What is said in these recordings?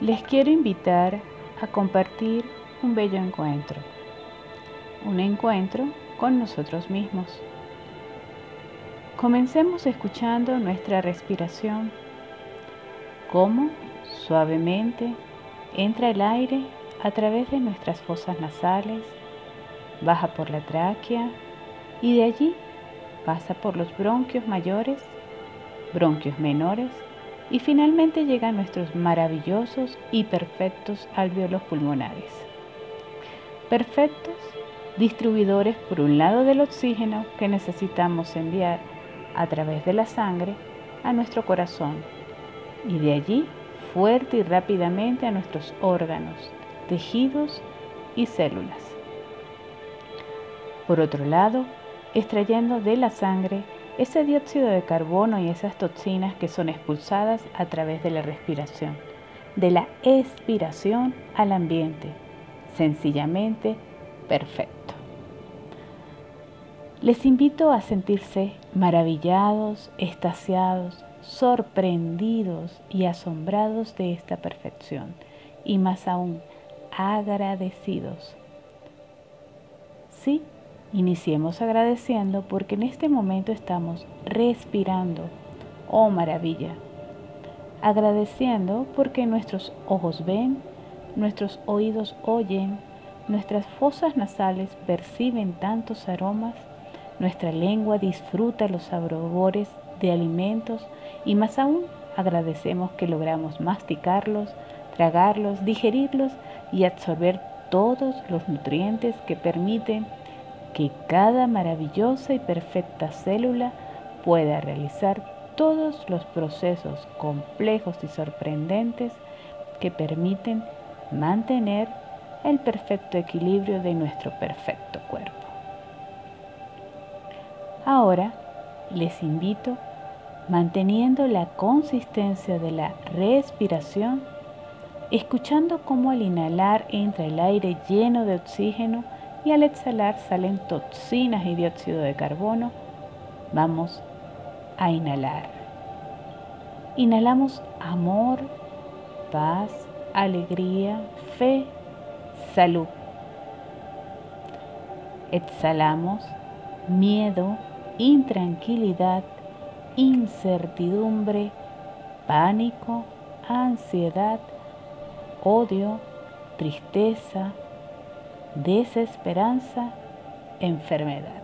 les quiero invitar a compartir un bello encuentro, un encuentro con nosotros mismos. Comencemos escuchando nuestra respiración, cómo suavemente entra el aire a través de nuestras fosas nasales, baja por la tráquea y de allí pasa por los bronquios mayores, bronquios menores y finalmente llega a nuestros maravillosos y perfectos alveolos pulmonares. Perfectos distribuidores por un lado del oxígeno que necesitamos enviar a través de la sangre a nuestro corazón y de allí fuerte y rápidamente a nuestros órganos, tejidos y células. Por otro lado, extrayendo de la sangre ese dióxido de carbono y esas toxinas que son expulsadas a través de la respiración, de la expiración al ambiente, sencillamente perfecto. Les invito a sentirse maravillados, estasiados, sorprendidos y asombrados de esta perfección y más aún agradecidos. Sí, Iniciemos agradeciendo porque en este momento estamos respirando. Oh maravilla. Agradeciendo porque nuestros ojos ven, nuestros oídos oyen, nuestras fosas nasales perciben tantos aromas, nuestra lengua disfruta los sabores de alimentos y más aún agradecemos que logramos masticarlos, tragarlos, digerirlos y absorber todos los nutrientes que permiten que cada maravillosa y perfecta célula pueda realizar todos los procesos complejos y sorprendentes que permiten mantener el perfecto equilibrio de nuestro perfecto cuerpo. Ahora les invito, manteniendo la consistencia de la respiración, escuchando cómo al inhalar entra el aire lleno de oxígeno y al exhalar salen toxinas y dióxido de carbono, vamos a inhalar. Inhalamos amor, paz, alegría, fe, salud. Exhalamos miedo, intranquilidad, incertidumbre, pánico, ansiedad, odio, tristeza, desesperanza, enfermedad.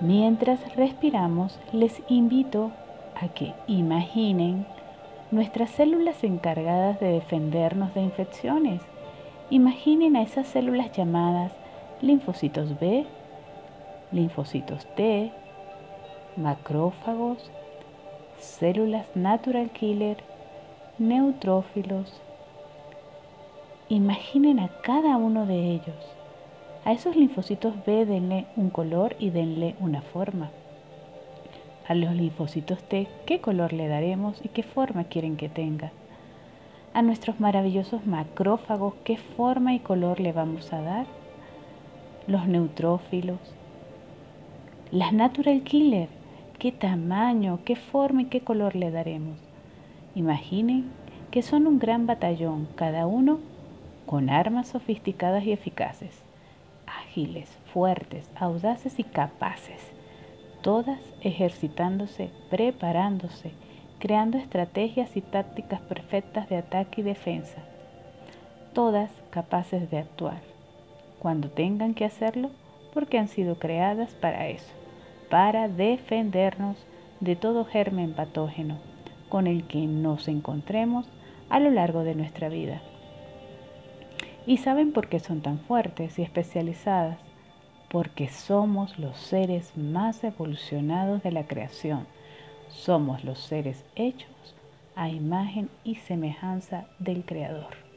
Mientras respiramos, les invito a que imaginen nuestras células encargadas de defendernos de infecciones. Imaginen a esas células llamadas linfocitos B, linfocitos T, macrófagos, células natural killer, neutrófilos, Imaginen a cada uno de ellos. A esos linfocitos B denle un color y denle una forma. A los linfocitos T, ¿qué color le daremos y qué forma quieren que tenga? A nuestros maravillosos macrófagos, ¿qué forma y color le vamos a dar? Los neutrófilos. Las natural killer, ¿qué tamaño, qué forma y qué color le daremos? Imaginen que son un gran batallón, cada uno con armas sofisticadas y eficaces, ágiles, fuertes, audaces y capaces, todas ejercitándose, preparándose, creando estrategias y tácticas perfectas de ataque y defensa, todas capaces de actuar, cuando tengan que hacerlo, porque han sido creadas para eso, para defendernos de todo germen patógeno con el que nos encontremos a lo largo de nuestra vida. ¿Y saben por qué son tan fuertes y especializadas? Porque somos los seres más evolucionados de la creación. Somos los seres hechos a imagen y semejanza del Creador.